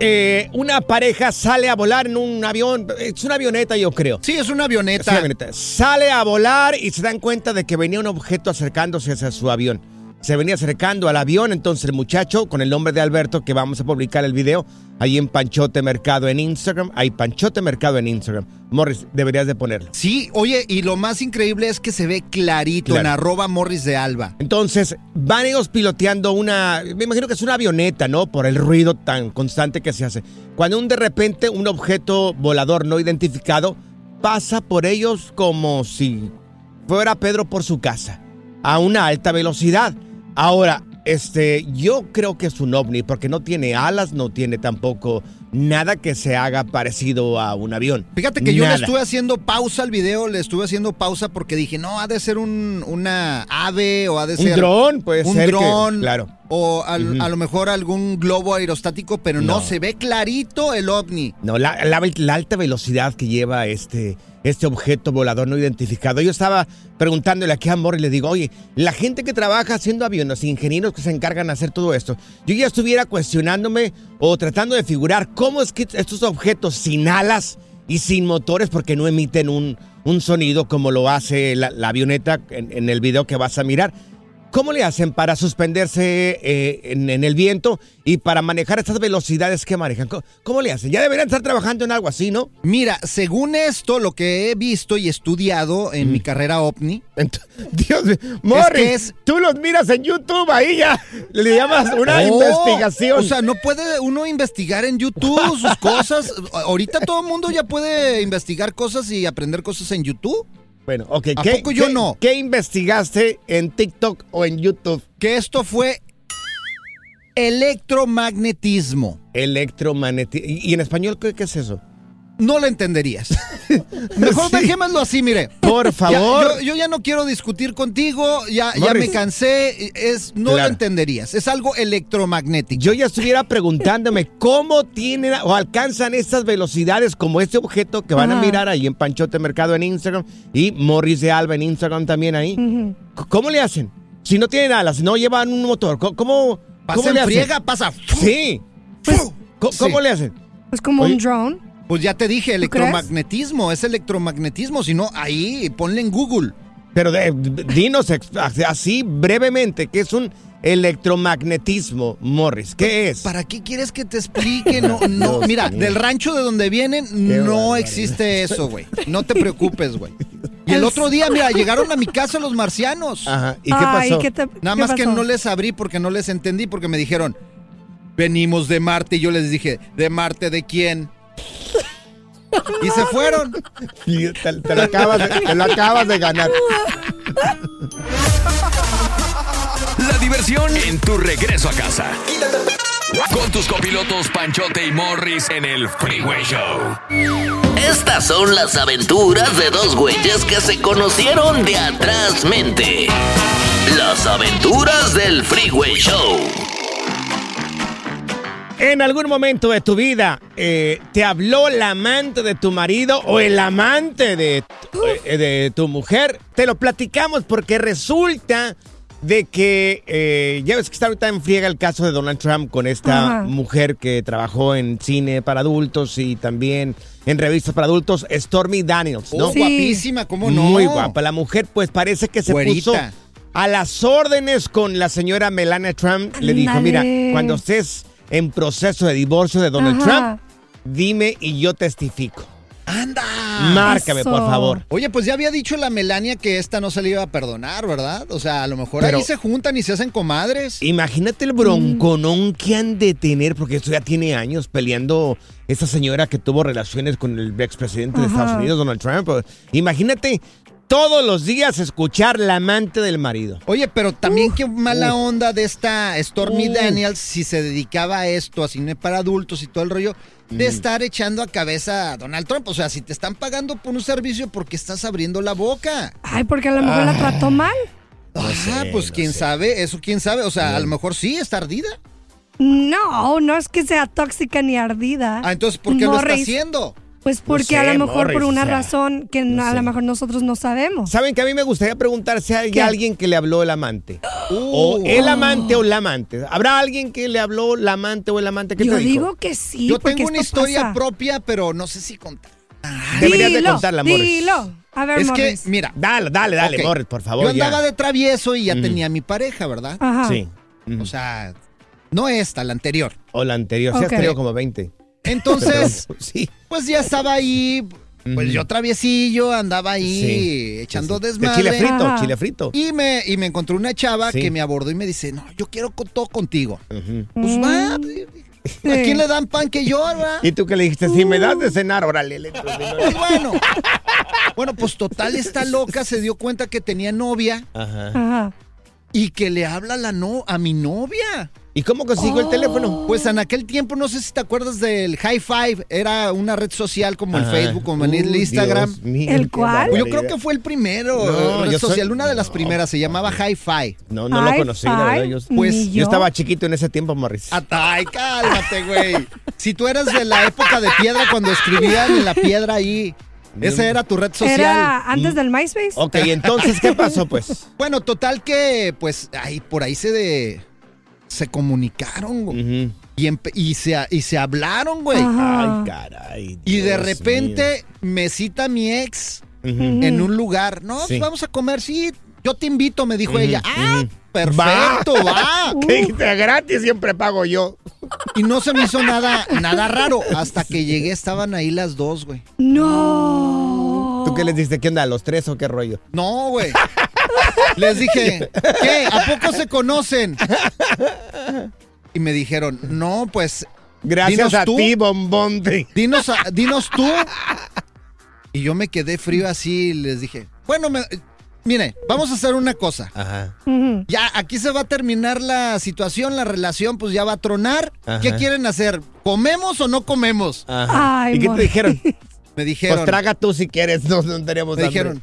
eh, una pareja sale a volar en un avión. Es una avioneta, yo creo. Sí, es una avioneta. Es una avioneta. Sale a volar y se dan cuenta de que venía un objeto acercándose hacia su avión. Se venía acercando al avión, entonces el muchacho, con el nombre de Alberto, que vamos a publicar el video, ahí en Panchote Mercado en Instagram. Hay Panchote Mercado en Instagram. Morris, deberías de ponerlo. Sí, oye, y lo más increíble es que se ve clarito Claro. en arroba Morris de Alba. Entonces, van ellos piloteando una, me imagino que es una avioneta, ¿no? Por el ruido tan constante que se hace. Cuando un, de repente un objeto volador no identificado pasa por ellos como si fuera Pedro por su casa, a una alta velocidad. Ahora, este, yo creo que es un ovni porque no tiene alas, no tiene tampoco nada que se haga parecido a un avión. Fíjate que yo le estuve haciendo pausa al video, le estuve haciendo pausa porque dije, no, ha de ser un, una ave o ha de Un ser... dron, puede un ser que- dron, claro. O al- a lo mejor algún globo aerostático, pero no, No. se ve clarito el ovni. No, la, la- la alta velocidad que lleva este, este objeto volador no identificado. Yo estaba preguntándole aquí a Amor y le digo, oye, la gente que trabaja haciendo aviones, ingenieros que se encargan de hacer todo esto, yo ya estuviera cuestionándome o tratando de figurar cómo es que estos objetos sin alas y sin motores, porque no emiten un, un sonido como lo hace la, avioneta en el video que vas a mirar. ¿Cómo le hacen para suspenderse eh, en, en el viento y para manejar estas velocidades que manejan? ¿Cómo, cómo le hacen? Ya deberían estar trabajando en algo así, ¿no? Mira, según esto, lo que he visto y estudiado en mi carrera ovni, Dios mío, Morris, que es- tú los miras en YouTube, ahí ya le llamas una Oh, investigación. O sea, no puede uno investigar en YouTube sus cosas. Ahorita todo el mundo ya puede investigar cosas y aprender cosas en YouTube. Bueno, ok, ¿a ¿qué, poco yo qué- no? ¿Qué investigaste en TikTok o en YouTube? Que esto fue electromagnetismo. Electromagnetismo. ¿Y, en español qué, qué es eso? No lo entenderías. Mejor Sí. dejémoslo así, mire. Por Ya, favor. yo, yo ya no quiero discutir contigo, ya, ya me cansé, es, no lo entenderías. Es algo electromagnético. Yo ya estuviera preguntándome cómo tienen o alcanzan estas velocidades como este objeto que van a mirar ahí en Panchote Mercado en Instagram y Morris de Alba en Instagram también ahí. ¿Cómo le hacen? Si no tienen alas, no llevan un motor, ¿cómo, cómo, pasa cómo le hacen? friega, pasa. Sí. ¿Cómo le hacen? Es como Oye. un drone. Pues ya te dije, electromagnetismo, es electromagnetismo, si no, ahí ponle en Google. Pero de- d- dinos así brevemente, ¿qué es un electromagnetismo, Morris? ¿Qué es? ¿Para qué quieres que te explique? No, no, mira, del rancho de donde vienen no barbaridad. existe eso, güey. No te preocupes, güey. Y el otro día, mira, llegaron a mi casa los marcianos. Ajá. ¿Y qué Ay, pasó? ¿qué te- Nada qué más que no les abrí porque no les entendí, porque me dijeron, venimos de Marte. Y yo les dije, ¿de Marte de quién? Y se fueron. Sí, Te, te lo acabas de, te lo acabas de ganar. La diversión en tu regreso a casa. Con tus copilotos Panchote y Morris en el Freeway Show. Estas son las aventuras de dos güeyes que se conocieron de atrás mente. Las aventuras del Freeway Show. En algún momento de tu vida, eh, ¿te habló la amante de tu marido o el amante de, eh, de tu mujer? Te lo platicamos porque resulta de que eh, ya ves que está ahorita en friega el caso de Donald Trump con esta Ajá. mujer que trabajó en cine para adultos y también en revistas para adultos, Stormy Daniels, ¿no? Oh, Sí. guapísima, ¿cómo no? Muy guapa. La mujer, pues parece que se Güerita. puso a las órdenes con la señora Melania Trump. Le dijo, mira, cuando estés en proceso de divorcio de Donald Ajá. Trump, dime y yo testifico. Anda. Márcame, Eso. por favor. Oye, pues ya había dicho la Melania que esta no se le iba a perdonar, ¿verdad? O sea, a lo mejor Pero- ahí se juntan y se hacen comadres. Imagínate el bronconón que han de tener, porque esto ya tiene años peleando esa señora que tuvo relaciones con el expresidente de. Estados Unidos, Donald Trump. Imagínate todos los días escuchar la amante del marido. Oye, pero también qué mala onda de esta Stormy. Daniels si se dedicaba a esto, a cine para adultos y todo el rollo, de estar echando a cabeza a Donald Trump. O sea, si te están pagando por un servicio, ¿por qué estás abriendo la boca? Ay, porque a lo mejor la trató mal. ah, sé, pues no quién sé. sabe, eso quién sabe. O sea, a lo mejor sí está ardida. No, no es que sea tóxica ni ardida. Ah, entonces, ¿por qué lo está haciendo? Pues porque a sé, lo mejor por una o sea, razón que no a sé. lo mejor nosotros no sabemos. ¿Saben que a mí me gustaría preguntar si hay ¿Qué? alguien que le habló el amante? O el amante o la amante. ¿Habrá alguien que le habló la amante o el amante? ¿Qué Yo te dijo? digo que sí. Yo tengo una historia pasa. propia, pero no sé si contar. Deberías de contarla, Morris. Dilo. A ver, Es que, mira, Dale, dale, dale, Ok. Morris, por favor. yo andaba ya. de travieso y ya Ujú. tenía mi pareja, ¿verdad? Ajá. Sí. O sea, no esta, la anterior. O la anterior. Sí, has Ok. tenido como 20. Entonces, Pero, sí. pues ya estaba ahí, pues Ujú. yo traviesillo, andaba ahí Sí, echando Sí, desmadre. De chile frito, Ajá. chile frito. Y me, y me encontré una chava Sí. que me abordó y me dice, no, yo quiero con todo contigo. Pues Mm. va, ¿a quién le dan pan que yo, verdad? Y tú que le dijiste, si me das de cenar, órale. le Pues bueno. Bueno, pues total, esta loca se dio cuenta que tenía novia Ajá. Ajá. y que le habla la no, a mi novia. ¿Y cómo consigo el teléfono? Pues en aquel tiempo, no sé si te acuerdas del High Five, era una red social como el. Facebook, como en el Uh, Instagram. Dios mío, ¿El cuál? Pues yo creo que fue el primero, No, eh, red yo soy- social, una de las no. primeras, se llamaba High Five. No, no lo conocí, la verdad. Yo, Pues, yo. estaba chiquito en ese tiempo, Morris. Ah, Ay, cálmate, güey. Si tú eras de la época de piedra cuando escribían en la piedra ahí, esa era tu red social. Era antes del MySpace. Ok, entonces, ¿qué pasó, pues? Bueno, total que, pues, ahí por ahí se de, se comunicaron güey. Y, se, y se hablaron, güey. Ajá. Ay, caray. Y de repente me cita mi ex en un lugar. No, Sí. pues vamos a comer, sí. Yo te invito, me dijo ella. Ah, perfecto, va. Gratis siempre pago yo. Y no se me hizo nada, nada raro. Hasta que llegué, estaban ahí las dos, güey. No. ¿Tú qué les diste? ¿Qué onda? ¿Los tres o qué rollo? No, güey. Les dije, ¿qué? ¿A poco se conocen? Y me dijeron, no, pues, Gracias Dinos a tú. ti, bombón. de- dinos, a- dinos tú. Y yo me quedé frío así y les dije, bueno, me- mire, vamos a hacer una cosa. Ajá. Ya, aquí se va a terminar la situación, la relación, pues ya va a tronar. Ajá. ¿Qué quieren hacer? ¿Comemos o no comemos? Ajá. Ay, ¿Y qué te dijeron? Me dijeron, Pues traga tú si quieres, no, no tenemos me hambre. dijeron,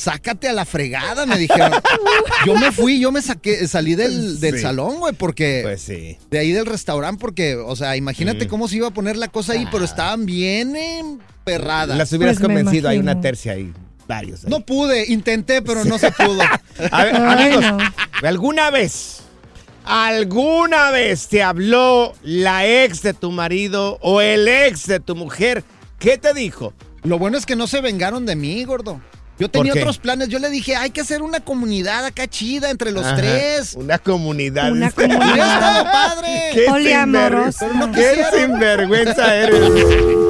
sácate a la fregada, me dijeron. Yo me fui, yo me saqué, salí del, del Sí. salón, güey, porque... Pues sí. de ahí del restaurante porque, o sea, imagínate Mm. cómo se iba a poner la cosa ahí, pero estaban bien emperradas. Las hubieras Pues convencido, hay una tercia ahí, varios. ahí. No pude, intenté, pero no se pudo. A ver, Ay, amigos, no. ¿alguna vez, alguna vez te habló la ex de tu marido o el ex de tu mujer? ¿Qué te dijo? Lo bueno es que no se vengaron de mí, gordo. Yo tenía otros planes. Yo le dije, hay que hacer una comunidad acá chida entre los Ajá, tres. Una comunidad. Una comunidad. Padre. Qué sinvergüenza eres.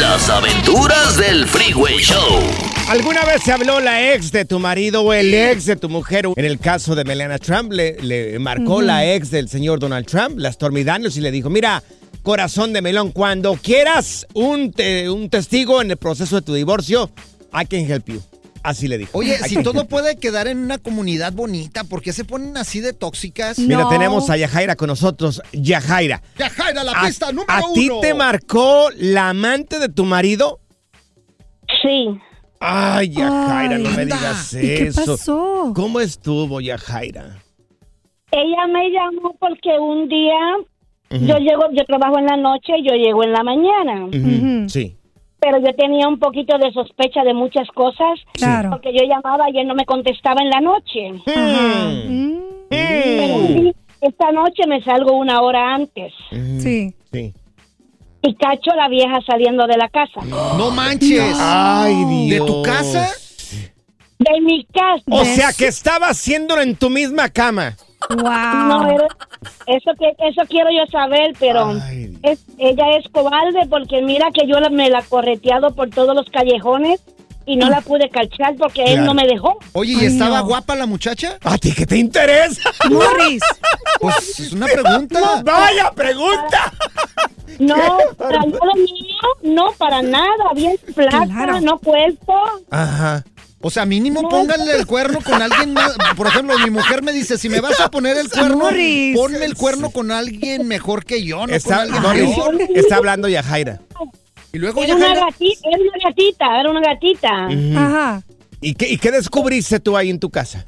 Las aventuras del Freeway Show. ¿Alguna vez se habló la ex de tu marido o el ex de tu mujer? En el caso de Melania Trump, le, le marcó la ex del señor Donald Trump, la Stormy Daniels, y le dijo, mira, corazón de melón, cuando quieras un, te- un testigo en el proceso de tu divorcio, I can help you. Así le dijo. Oye, si todo puede quedar en una comunidad bonita, ¿por qué se ponen así de tóxicas? Mira, tenemos a Yajaira con nosotros. Yajaira. Ya, Jaira, la ¿A, pista número a ti uno. te marcó la amante de tu marido? Sí, Ay, Yajaira, no me digas ¿Y qué eso. pasó? ¿Cómo estuvo, Yajaira? ella me llamó porque un día yo llego, yo trabajo en la noche y yo llego en la mañana, Ujú. Sí. Pero yo tenía un poquito de sospecha de muchas cosas Claro. porque yo llamaba y él no me contestaba en la noche. Ajá. Mm. Mm. Pero Mm. esta noche me salgo una hora antes Sí. Sí. y cacho a la vieja saliendo de la casa. No manches. Ay, ¿De Dios. tu casa? De mi casa. O sea, que estaba haciéndolo en tu misma cama. Wow. No, eso que eso quiero yo saber, pero Ay, es, ella es cobarde porque mira que yo la- me la correteado por todos los callejones y no la pude cachar porque él no me dejó. Oye, ¿y Ay, estaba no. guapa la muchacha? ¿A ti qué te interesa? Morris. Pues es una pregunta. Vaya pregunta. No, para nada mío, no, para nada, bien Claro. no puesto. Ajá. O sea, mínimo pónganle el cuerno con alguien más. Por ejemplo, mi mujer me dice, si me vas a poner el cuerno, Morris. ponme el cuerno con alguien mejor que yo, no con Está, alguien Morris, peor. está hablando Yajaira. Y luego Era ya una, Jaira- gatita, era una gatita, era una gatita. Ajá. ¿Y qué, ¿Y qué descubriste tú ahí en tu casa?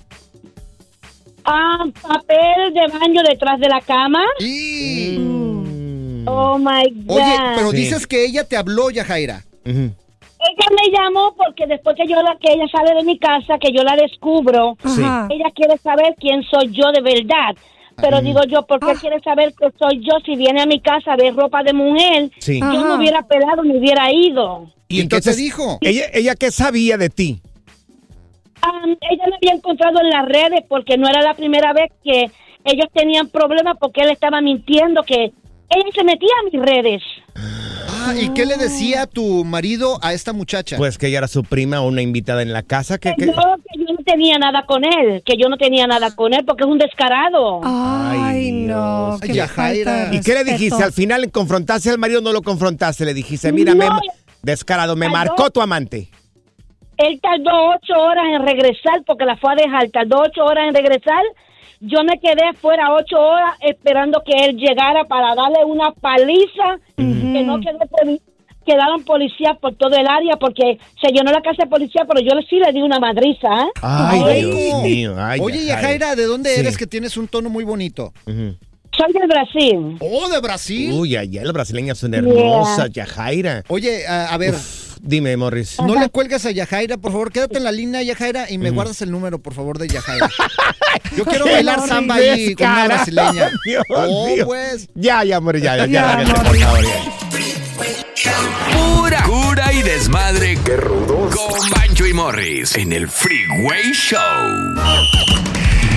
Ah, papel de baño detrás de la cama. Y- Oh my God. Oye, pero Sí. dices que ella te habló, Yajaira. Ujú. Ella me llamó porque después que yo la que ella sale de mi casa, que yo la descubro, Sí. Ella quiere saber quién soy yo de verdad. Pero digo yo, ¿por qué Ah. quiere saber que soy yo si viene a mi casa a ver ropa de mujer? Sí. Yo no hubiera pelado, me hubiera ido. ¿Y qué te dijo? Ella, ella qué sabía de ti? Ella me había encontrado en las redes porque no era la primera vez que ellos tenían problemas porque él estaba mintiendo que ella se metía a mis redes. Ah, ¿y qué le decía tu marido a esta muchacha? Pues que ella era su prima o una invitada en la casa. Que, que- No, que yo no tenía nada con él, que yo no tenía nada con él porque es un descarado. Ay, Ay, no. Qué Ya, falta Jaira. de ¿Y qué le dijiste? Al final confrontaste al marido o no lo confrontaste. Le dijiste, mira, me- descarado, me marcó tu amante. Él tardó ocho horas en regresar porque la fue a dejar, tardó ocho horas en regresar. Yo me quedé fuera ocho horas esperando que él llegara para darle una paliza que no quedó quedaron policías por todo el área porque se llenó la casa de policía, pero yo sí le di una madriza. ¿eh? Ay, Ay, Dios mío. Ay, Oye, Yajaira. Yajaira, ¿de dónde Sí. eres que tienes un tono muy bonito? Ujú. Soy del Brasil. Oh, de Brasil. Uy, allá las brasileñas son hermosas, Yajaira. Oye, a, a ver, Dime, Morris. no le cuelgas a Yajaira, por favor, quédate en la línea, Yajaira, y me guardas el número, por favor, de Yajaira. Yo quiero bailar samba ahí con una brasileña. Dios oh, mío. pues. Ya, ya, Morris, ya, ya, Ya, ya, por favor, ya. Pura cura y desmadre. Qué rudos. Con Bancho y Morris en el Freeway Show.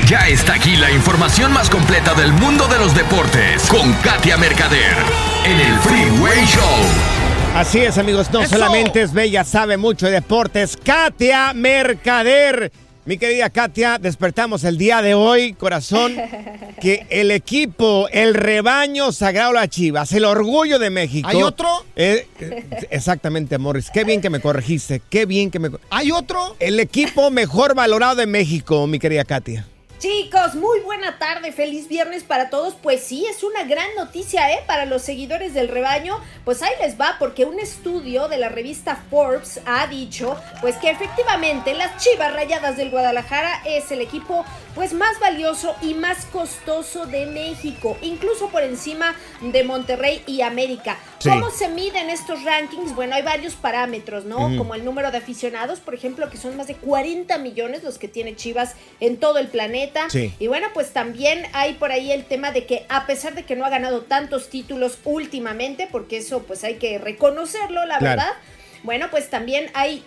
Ya está aquí la información más completa del mundo de los deportes con Katia Mercader en el Freeway Show. Así es, amigos, no ¡Eso! solamente es bella, sabe mucho de deportes. Katia Mercader. Mi querida Katia, despertamos el día de hoy, corazón, que el equipo, el rebaño sagrado las Chivas, el orgullo de México. ¿Hay otro? Eh, eh, exactamente, Morris. Qué bien que me corregiste. Qué bien que me. ¿Hay otro? El equipo mejor valorado de México, mi querida Katia. Chicos, muy buena tarde, feliz viernes para todos. Pues sí, es una gran noticia, ¿eh? Para los seguidores del rebaño. Pues ahí les va, porque un estudio de la revista Forbes ha dicho, pues que efectivamente las Chivas Rayadas del Guadalajara es el equipo, pues más valioso y más costoso de México, incluso por encima de Monterrey y América. Sí. ¿Cómo se miden estos rankings? Bueno, hay varios parámetros, ¿no? Como el número de aficionados, por ejemplo, que son más de 40 millones los que tiene Chivas en todo el planeta. Sí. Y bueno, pues también hay por ahí el tema de que a pesar de que no ha ganado tantos títulos últimamente, porque eso pues hay que reconocerlo, la Claro. verdad. Bueno, pues también hay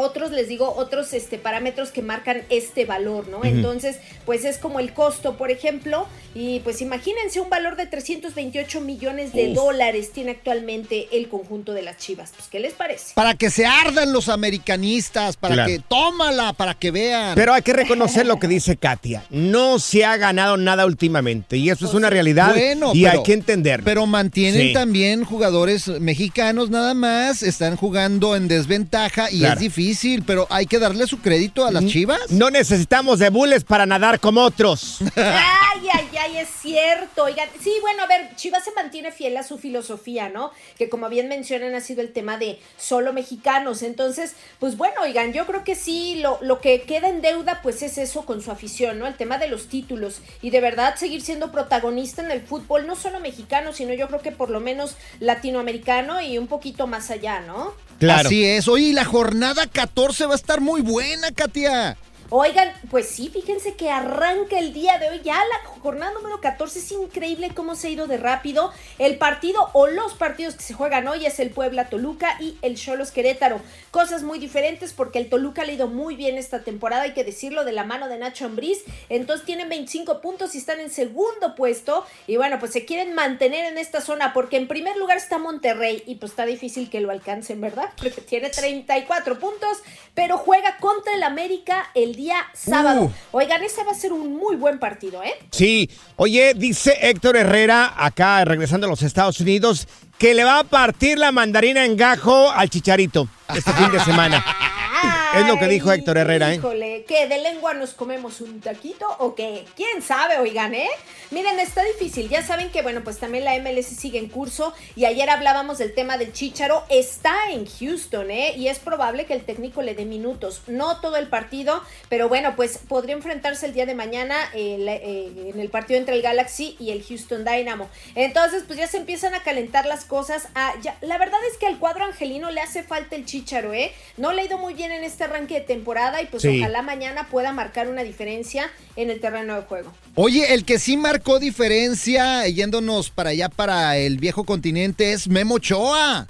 otros, les digo, otros este, parámetros que marcan este valor, ¿no? Entonces, pues es como el costo, por ejemplo, y pues imagínense un valor de 328 millones de Uf. dólares tiene actualmente el conjunto de las Chivas. Pues, ¿qué les parece? Para que se ardan los americanistas, para Claro. que tómala, para que vean. Pero hay que reconocer lo que dice Katia. No se ha ganado nada últimamente y eso es una realidad Bueno, y pero- hay que entender. Pero mantienen Sí. también jugadores mexicanos nada más, están jugando en desventaja y Claro. es difícil, pero hay que darle su crédito a las Chivas. No necesitamos de bules para nadar como otros. Ay, ay, ay, es cierto. Oigan, sí, bueno, a ver, Chivas se mantiene fiel a su filosofía, ¿no? Que como bien mencionan ha sido el tema de solo mexicanos. Entonces, pues bueno, oigan, yo creo que sí, lo, lo que queda en deuda, pues es eso con su afición, ¿no? El tema de los títulos. Y de verdad seguir siendo protagonista en el fútbol, no solo mexicano, sino yo creo que por lo menos latinoamericano y un poquito más allá, ¿no? Claro. Así es. Oye, y la jornada 14 va a estar muy buena, Katia. Oigan, pues sí, fíjense que arranca el día de hoy, ya la jornada número 14, es increíble cómo se ha ido de rápido. El partido o los partidos que se juegan hoy es el Puebla Toluca y el Cholos Querétaro. Cosas muy diferentes porque el Toluca ha ido muy bien esta temporada, hay que decirlo, de la mano de Nacho Ambriz. Entonces tienen 25 puntos y están en segundo puesto. Y bueno, pues se quieren mantener en esta zona porque en primer lugar está Monterrey y pues está difícil que lo alcancen, ¿verdad? Porque tiene 34 puntos, pero juega contra el América el día sábado. Uh. Oigan, ese va a ser un muy buen partido, ¿eh? Sí, oye, dice Héctor Herrera, acá regresando a los Estados Unidos, que le va a partir la mandarina en gajo al chicharito este fin de semana. Es lo que dijo Héctor Herrera, ¿eh? Híjole, ¿qué? ¿De lengua nos comemos un taquito o qué? ¿Quién sabe, oigan, eh? Miren, está difícil. Ya saben que, bueno, pues también la MLS sigue en curso y ayer hablábamos del tema del Chicharo. Está en Houston, ¿eh? Y es probable que el técnico le dé minutos. No todo el partido, pero bueno, pues podría enfrentarse el día de mañana eh, eh, en el partido entre el Galaxy y el Houston Dynamo. Entonces, pues ya se empiezan a calentar las cosas. Ah, ya- la verdad es que al cuadro angelino le hace falta el Chicharo, ¿eh? No le ha ido muy bien en este arranque de temporada y pues Sí. ojalá mañana pueda marcar una diferencia en el terreno de juego. Oye, el que sí marcó diferencia yéndonos para allá, para el viejo continente, es Memo Ochoa.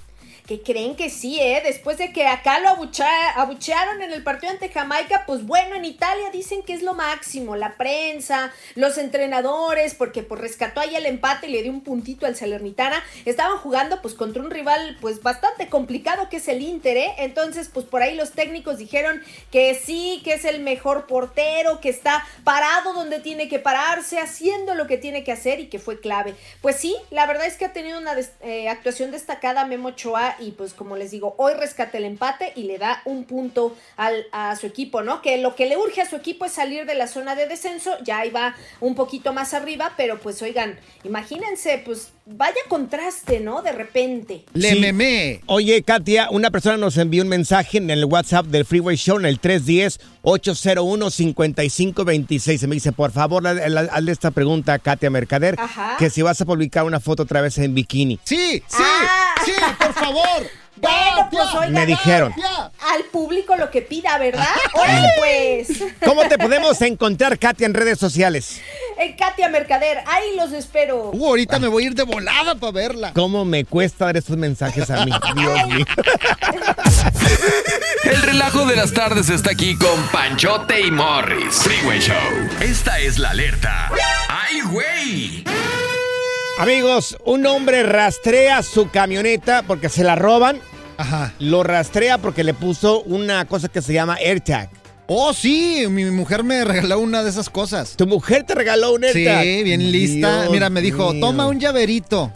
Que creen que sí, ¿eh? Después de que acá lo abuchearon en el partido ante Jamaica, pues bueno, en Italia dicen que es lo máximo. La prensa, los entrenadores, porque pues rescató ahí el empate y le dio un puntito al Salernitana. Estaban jugando pues contra un rival pues bastante complicado que es el Inter, ¿eh? Entonces pues por ahí los técnicos dijeron que sí, que es el mejor portero, que está parado donde tiene que pararse, haciendo lo que tiene que hacer y que fue clave. Pues sí, la verdad es que ha tenido una eh, actuación destacada Memo Ochoa y pues como les digo, hoy rescata el empate y le da un punto al, a su equipo, ¿no? Que lo que le urge a su equipo es salir de la zona de descenso, ya ahí va un poquito más arriba, pero pues oigan, imagínense, pues vaya contraste, ¿no? De repente. Le Sí. memé. Oye, Katia, una persona nos envió un mensaje en el WhatsApp del Freeway Show en el 310-801-5526. Se me dice, por favor, haz- haz- hazle esta pregunta a Katia Mercader, Ajá. que si vas a publicar una foto otra vez en bikini. Sí, sí, Ah. sí, por favor. Bueno, pues oigan, Me dijeron. Al público lo que pida, ¿verdad? Órale pues. ¿Cómo te podemos encontrar, Katia, en redes sociales? En Katia Mercader, ahí los espero. Uh, ahorita me voy a ir de volada para verla. ¿Cómo me cuesta dar estos mensajes a mí? Dios mío. El relajo de las tardes está aquí con Panchote y Morris. Freeway Show. Esta es la alerta. ¡Ay, güey! Amigos, un hombre rastrea su camioneta porque se la roban. Ajá. Lo rastrea porque le puso una cosa que se llama AirTag. Oh, sí, mi mujer me regaló una de esas cosas. Tu mujer te regaló un Sí, AirTag. bien lista. Dios Mira, me dijo, mío. toma un llaverito.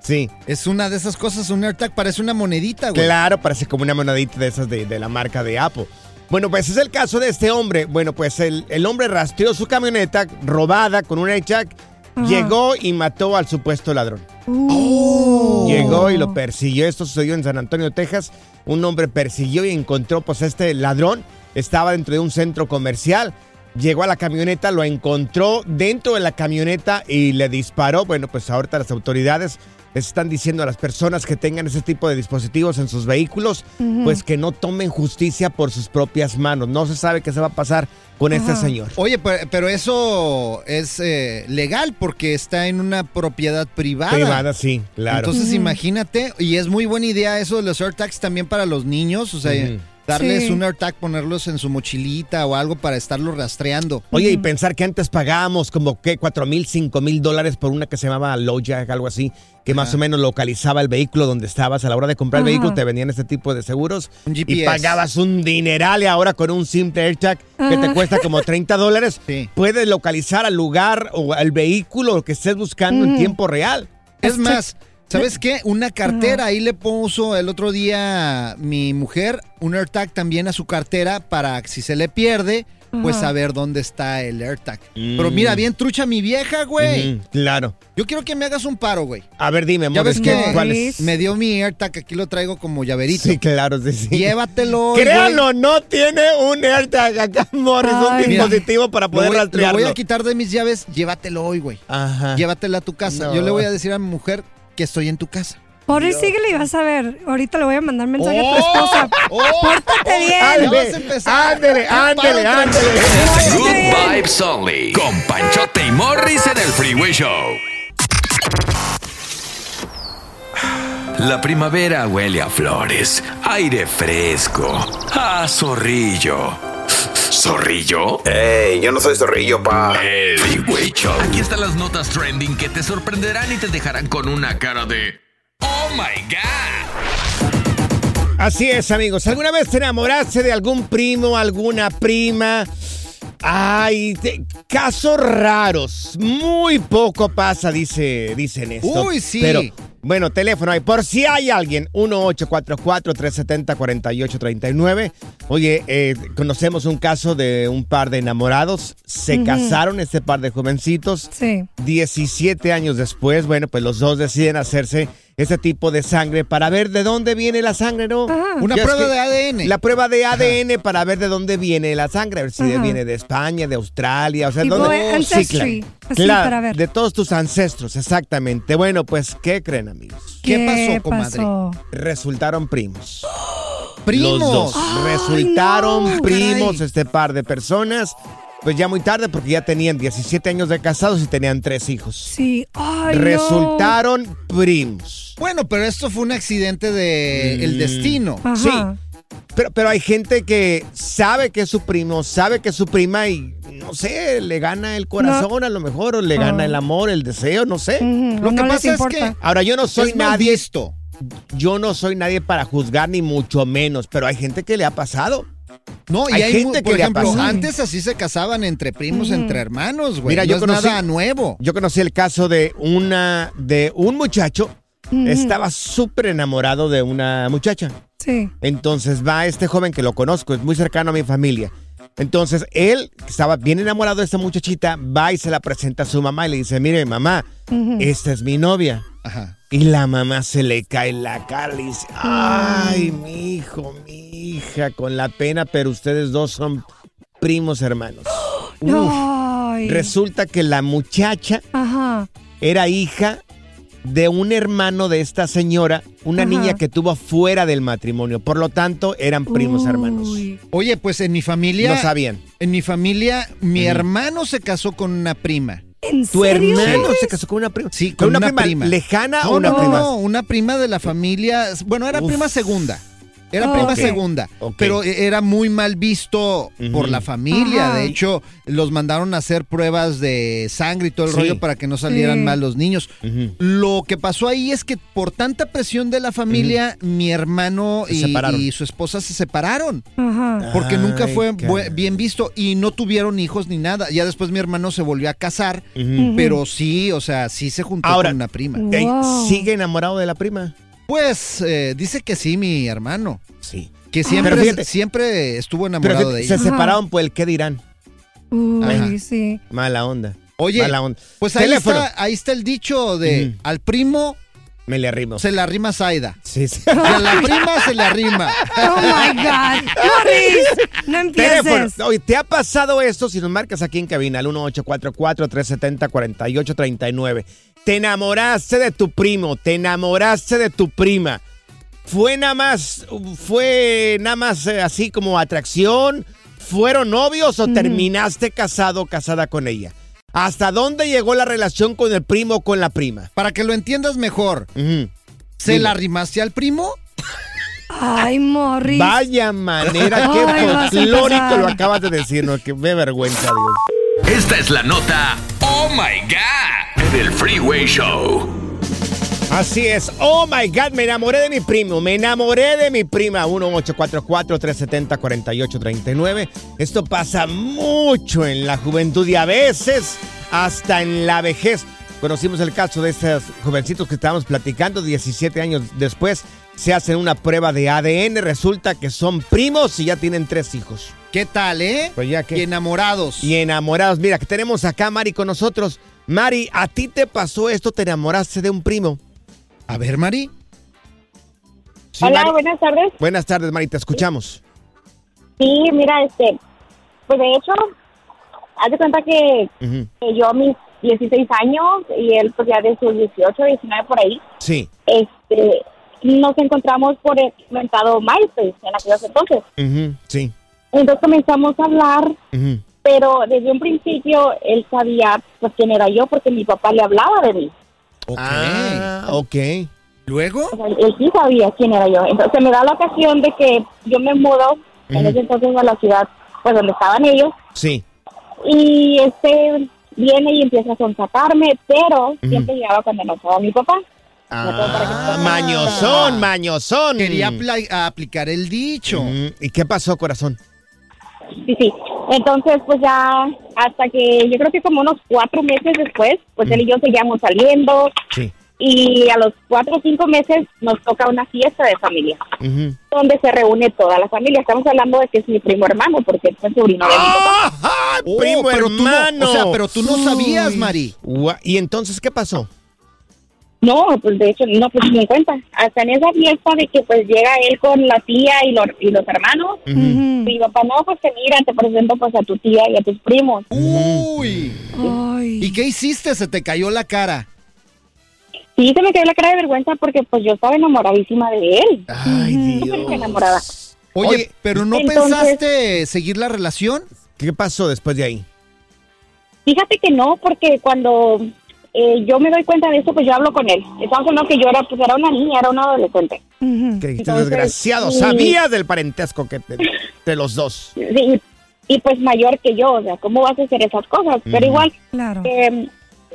Sí, Es una de esas cosas, un AirTag parece una monedita, güey. claro, parece como una monedita de esas de, de la marca de Apple. Bueno, pues es el caso de este hombre. Bueno, pues el, el hombre rastreó su camioneta robada con un AirTag, llegó y mató al supuesto ladrón. Oh. Llegó y lo persiguió. Esto sucedió en San Antonio, Texas. Un hombre persiguió y encontró, pues, a este ladrón. Estaba dentro de un centro comercial. Llegó a la camioneta, lo encontró dentro de la camioneta y le disparó. Bueno, pues ahorita las autoridades les están diciendo a las personas que tengan ese tipo de dispositivos en sus vehículos, pues que no tomen justicia por sus propias manos. No se sabe qué se va a pasar con este señor. Oye, pero, pero eso es eh, legal porque está en una propiedad privada. Privada, sí, claro. Entonces imagínate, y es muy buena idea eso de los AirTags también para los niños, o sea. Darles Sí. un AirTag, ponerlos en su mochilita o algo para estarlos rastreando. Oye, y pensar que antes pagábamos como que 4 mil, 5 mil dólares por una que se llamaba Lowjack, algo así, que más o menos localizaba el vehículo donde estabas a la hora de comprar el vehículo, te vendían este tipo de seguros Un y pagabas un dineral y ahora con un simple AirTag que te cuesta como 30 dólares, Sí. puedes localizar al lugar o al vehículo que estés buscando en tiempo real. Es más, ¿sabes qué? Una cartera, ahí le puso el otro día mi mujer un AirTag también a su cartera para que si se le pierde, pues saber dónde está el AirTag. Mm. Pero mira, bien trucha mi vieja, güey. Ujú, claro. Yo quiero que me hagas un paro, güey. A ver, dime, Ya ves que ¿qué- cuál es? me dio mi AirTag, aquí lo traigo como llaverito. Sí, claro, sí, sí. Llévatelo. güey. Créanlo, no tiene un AirTag acá, Morris, un Ay. Mira, dispositivo para Lo poder voy, lo rastrearlo. voy a quitar de mis llaves, llévatelo hoy, güey. Ajá. Llévatela a tu casa. No. Yo le voy a decir a mi mujer que estoy en tu casa. Por ahí síguele y vas a ver. Ahorita le voy a mandar mensaje a tu Oh, esposa. oh, Pórtate bien. A empezar. Ándele, ándele, ándele. Good Vibes Only. Con Panchote y Morris en el Freeway Show. La primavera huele a flores, aire fresco, a zorrillo. ¿Zorrillo? Ey, yo no soy zorrillo, pa. El Freeway Show. Aquí están las notas trending que te sorprenderán y te dejarán con una cara de. ¡Oh my God! Así es, amigos. ¿Alguna vez te enamoraste de algún primo, alguna prima? Ay, te- casos raros. Muy poco pasa, dice, dicen esto. Uy, sí. Pero, bueno, teléfono hay. Por si hay alguien, 1844-370-4839. Oye, eh, conocemos un caso de un par de enamorados. Se casaron este par de jovencitos. Sí. 17 años después, bueno, pues los dos deciden hacerse ese tipo de sangre para ver de dónde viene la sangre, ¿no? Ajá. Una prueba que- de ADN. La prueba de ADN para ver de dónde viene la sangre, a ver si Ajá. viene de España, de Australia, o sea, Tipo dónde... Ancestry, así claro, para ver. de todos tus ancestros, exactamente. Bueno, pues, ¿qué creen, amigos? ¿Qué pasó, comadre? pasó? Resultaron primos. Primos. Los dos. Resultaron no. primos Caray. este par de personas. Pues ya muy tarde porque ya tenían 17 años de casados y tenían tres hijos. Sí. Ay, no. Resultaron primos. Bueno, pero esto fue un accidente de el Mm. destino. Ajá. Sí. Pero, pero hay gente que sabe que es su primo, sabe que es su prima y no sé, le gana el corazón a lo mejor, o le gana Ah. el amor, el deseo, no sé. Lo no que pasa es que Ahora, yo no soy es nadie, visto. yo no soy nadie para juzgar ni mucho menos, pero hay gente que le ha pasado. No, y Hay hay, gente que por le ha ejemplo, pasado. antes así se casaban entre primos, entre hermanos, güey. Mira, no yo es conocí- nada nuevo. Yo conocí el caso de una de un muchacho, estaba súper enamorado de una muchacha. Sí. Entonces va este joven que lo conozco, es muy cercano a mi familia. Entonces él, que estaba bien enamorado de esta muchachita, va y se la presenta a su mamá y le dice, mire mamá, esta es mi novia. Ajá. Y la mamá se le cae la cara y dice, ay, mi hijo, mi hija, con la pena, pero ustedes dos son primos hermanos. Resulta que la muchacha Ajá. era hija de un hermano de esta señora, una Ajá. niña que tuvo fuera del matrimonio. Por lo tanto, eran primos hermanos. Oye, pues en mi familia. No sabían. En mi familia, mi hermano se casó con una prima. ¿En ¿Tu serio? hermano se casó con una prima? Sí, con una prima. lejana o No, una no, prima? no, una prima de la familia. Bueno, era Uf. prima segunda. Era prima segunda. Pero era muy mal visto por la familia. Ajá. De hecho, los mandaron a hacer pruebas de sangre y todo el Sí. rollo para que no salieran Sí. mal los niños. Lo que pasó ahí es que por tanta presión de la familia, mi hermano Se y, su esposa se separaron. Ajá. Porque nunca fue bien visto y no tuvieron hijos ni nada. Ya después mi hermano se volvió a casar, pero sí, o sea, sí se juntó Ahora- con una prima. Wow. ¿Sigue enamorado de la prima? Pues eh, dice que sí, mi hermano. Sí. Que siempre, fíjate- siempre estuvo enamorado se, de se ella. Ajá. separaron por el qué dirán. Uy, Ajá. sí. Mala onda. Oye, Mala onda. pues ahí Teléfono. está, ahí está el dicho de al primo Me le arrimo. se le arrima Zaida. Sí, sí. A la prima se le arrima. Oh my God. Morris, no Teléfono. empieces. Oye, ¿te ha pasado esto? Si nos marcas aquí en cabina, al 1844-370-4839. Te enamoraste de tu primo, te enamoraste de tu prima. Fue nada más, fue nada más eh, así como atracción. ¿Fueron novios o terminaste casado o casada con ella? ¿Hasta dónde llegó la relación con el primo o con la prima? Para que lo entiendas mejor. ¿se Dime. la arrimaste al primo? Ay, Morris. Vaya manera, qué Ay, folclórico lo acabas de decir, ¿no? Que me vergüenza, Dios. Esta es la nota Oh My God del Freeway Show. Así es. Oh my God, me enamoré de mi primo. Me enamoré de mi prima. 1844-370-4839. Esto pasa mucho en la juventud y a veces hasta en la vejez. Conocimos el caso de estos jovencitos que estábamos platicando. 17 años después se hacen una prueba de ADN. Resulta que son primos y ya tienen tres hijos. ¿Qué tal, eh? Pues ya que- Y enamorados. Y enamorados. Mira, que tenemos acá a Mari con nosotros. Mari, ¿a ti te pasó esto? ¿Te enamoraste de un primo? A ver, Mari. Sí, Hola, Mari. buenas tardes. Buenas tardes, Mari, te escuchamos. Sí, mira, este, pues de hecho, haz de cuenta que, yo, mis, 16 años y él pues ya de sus 18, 19 por ahí. Sí. Este, nos encontramos por el comentado MySpace en aquellos entonces. Sí. Entonces comenzamos a hablar, pero desde un principio él sabía pues quién era yo porque mi papá le hablaba de mí. Ah, ok. ¿Luego? O sea, él sí sabía quién era yo. Entonces me da la ocasión de que yo me mudo en Ujú. ese entonces a la ciudad pues donde estaban ellos Sí. y este viene y empieza a sonsacarme, pero siempre llegaba cuando no estaba mi papá. Ah, mañosón, mañosón. Quería aplicar el dicho. ¿Y qué pasó, corazón? Sí, sí. Entonces, pues ya hasta que yo creo que como unos cuatro meses después, pues él y yo seguíamos saliendo Sí. y a los cuatro o cinco meses nos toca una fiesta de familia donde se reúne toda la familia. Estamos hablando de que es mi primo hermano porque es el sobrino de mi papá. Oh, primo pero tú no- hermano. o sea, pero tú no sabías. Mari. ¿Y entonces qué pasó? No, pues de hecho, no, pues ni en cuenta. Hasta en esa fiesta de que pues llega él con la tía y los, y los hermanos. Mi papá, no, pues que mira, te presento pues a tu tía y a tus primos. Uy. Ay. ¿Y qué hiciste? Se te cayó la cara. Sí, se me cayó la cara de vergüenza porque pues yo estaba enamoradísima de él. Ay, Súper Dios. enamorada. Oye, Oye, pero ¿no entonces- pensaste seguir la relación? ¿Qué pasó después de ahí? Fíjate que no, porque cuando eh, yo me doy cuenta de eso, pues yo hablo con él. Estamos hablando que yo era, pues era una niña, era una adolescente. Entonces, desgraciado. sí. Sabías del parentesco que te- de los dos. Sí, y pues mayor que yo, o sea, ¿cómo vas a hacer esas cosas? Pero igual, Claro. eh,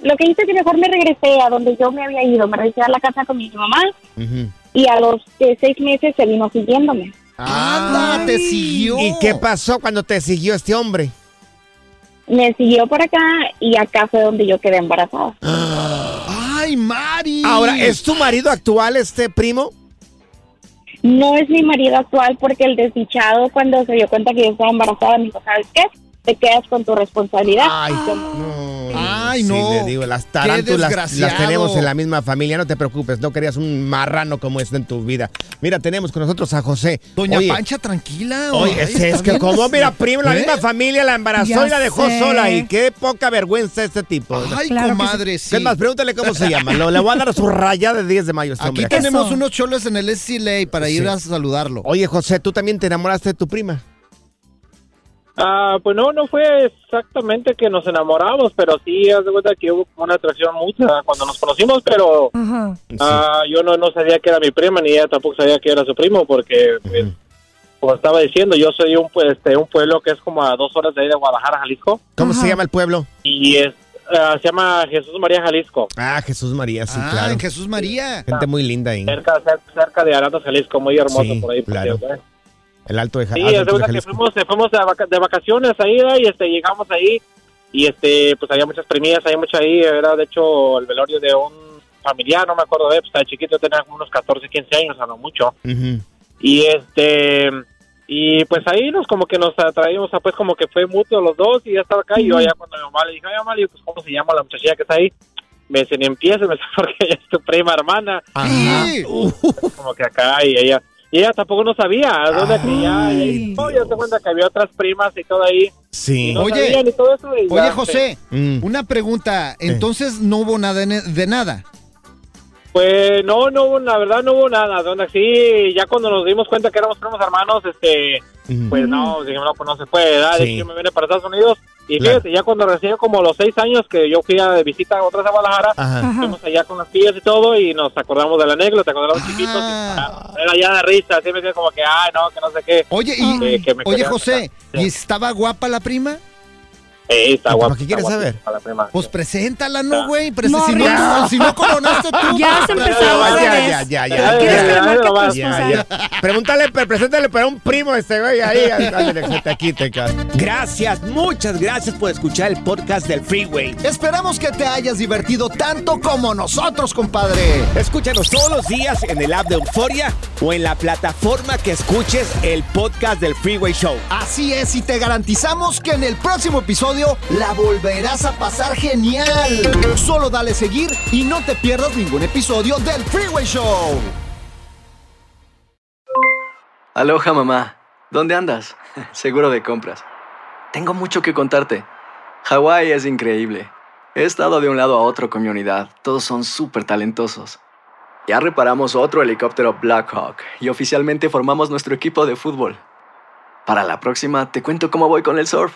lo que hice es que mejor me regresé a donde yo me había ido. Me regresé a la casa con mi mamá y a los eh, seis meses se vino siguiéndome. ¡Anda, te siguió! ¿Y qué pasó cuando te siguió este hombre? Me siguió por acá y acá fue donde yo quedé embarazada. ¡Ay, Mari! Ahora, ¿es tu marido actual este primo? No es mi marido actual porque el desdichado cuando se dio cuenta que yo estaba embarazada me dijo, ¿sabes qué? Te quedas con tu responsabilidad. Ay, no. Ay, Sí, no. le digo, las Qué tarántulas las tenemos en la misma familia. No te preocupes, no querías un marrano como este en tu vida. Mira, tenemos con nosotros a José. Doña Oye, Pancha, tranquila. Oye, Ay, es, que como, mira, primo, la ¿Eh? misma familia la embarazó Ya y la dejó sé. sola. Y qué poca vergüenza este tipo. Ay, Claro comadre, sí. ¿Qué más? Pregúntale cómo se llama. Lo- le voy a dar su rayada de 10 de mayo este Aquí hombre. tenemos Eso. unos cholos en el SCLA para ir Sí. a saludarlo. Oye, José, ¿tú también te enamoraste de tu prima? Ah, pues no, no fue exactamente que nos enamoramos, pero sí, haz de cuenta que hubo como una atracción mutua cuando nos conocimos, pero Ajá. ah, yo no, no sabía que era mi prima, ni ella tampoco sabía que era su primo, porque, pues, como estaba diciendo, yo soy un, pues, este, un pueblo que es como a dos horas de ahí de Guadalajara, Jalisco, ¿Cómo se llama el pueblo? y es, ah, se llama Jesús María Jalisco, Ah, Jesús María, sí, ah, claro. en Jesús María. Gente muy linda ahí. cerca, cerca, cerca de Arandas, Jalisco, muy hermoso Sí, por ahí. por claro. cierto, ¿eh? El Alto de, Ja- Sí, de cuenta que Jalisco. fuimos, fuimos de, vaca- de vacaciones ahí ¿verdad? y este, llegamos ahí y este pues había muchas primillas, había mucho ahí, era de hecho el velorio de un familiar, no me acuerdo de, pues estaba chiquito, tenía como unos 14, 15 años, o sea, no mucho. Y este y pues ahí nos como que nos atraímos, o sea, pues como que fue mutuo los dos y ya estaba acá y yo allá cuando mi mamá le dije, ay mamá, pues cómo se llama la muchachilla que está ahí. Me dice, ni empieces, me dice, porque ella es tu prima hermana, Sí. como que acá y ella y ella tampoco no sabía, ¿dónde que ya, Ay. y, no, ya se cuenta que había otras primas y todo ahí, Sí. no Oye, sabían y todo eso. y Oye, ya, José, Mm. una pregunta. Entonces no hubo nada de, de nada. Pues no, no hubo, la verdad no hubo nada, donde sí, ya cuando nos dimos cuenta que éramos primos hermanos, este, pues no, dijimos, no, pues no se puede, ¿verdad? Sí. Yo me vine para Estados Unidos y Claro. fíjate, ya cuando recién como los seis años que yo fui a visita otra vez a Guadalajara, Ajá. Fuimos allá con las tías y todo y nos acordamos de la anécdota cuando éramos Ah. chiquitos y, ah, era ya de risa, así me decían como que, ay, no, que no sé qué. Oye, y, Eh, que me oye José. ¿y estaba guapa la prima? Eh, está ¿Y guapo. para qué quieres saber? Pues preséntala, ¿no, güey? Si, no, si no coronaste tú. Ya se empezó a ya, ya, ya, ya. Pregúntale, pre- preséntale para un primo este güey ahí. ándale, que te. Gracias, muchas gracias por escuchar el podcast del Freeway. Esperamos que te hayas divertido tanto como nosotros, compadre. Escúchanos todos los días en el app de Euforia o en la plataforma que escuches el podcast del Freeway Show. Así es, y te garantizamos que en el próximo la volverás a pasar genial. Solo dale seguir y no te pierdas ningún episodio del Freeway Show. Aloha mamá, ¿dónde andas? Seguro de compras. Tengo mucho que contarte. Hawái es increíble. He estado de un lado a otro con mi unidad. Todos son súper talentosos. Ya reparamos otro helicóptero Blackhawk y oficialmente formamos nuestro equipo de fútbol. Para la próxima te cuento cómo voy con el surf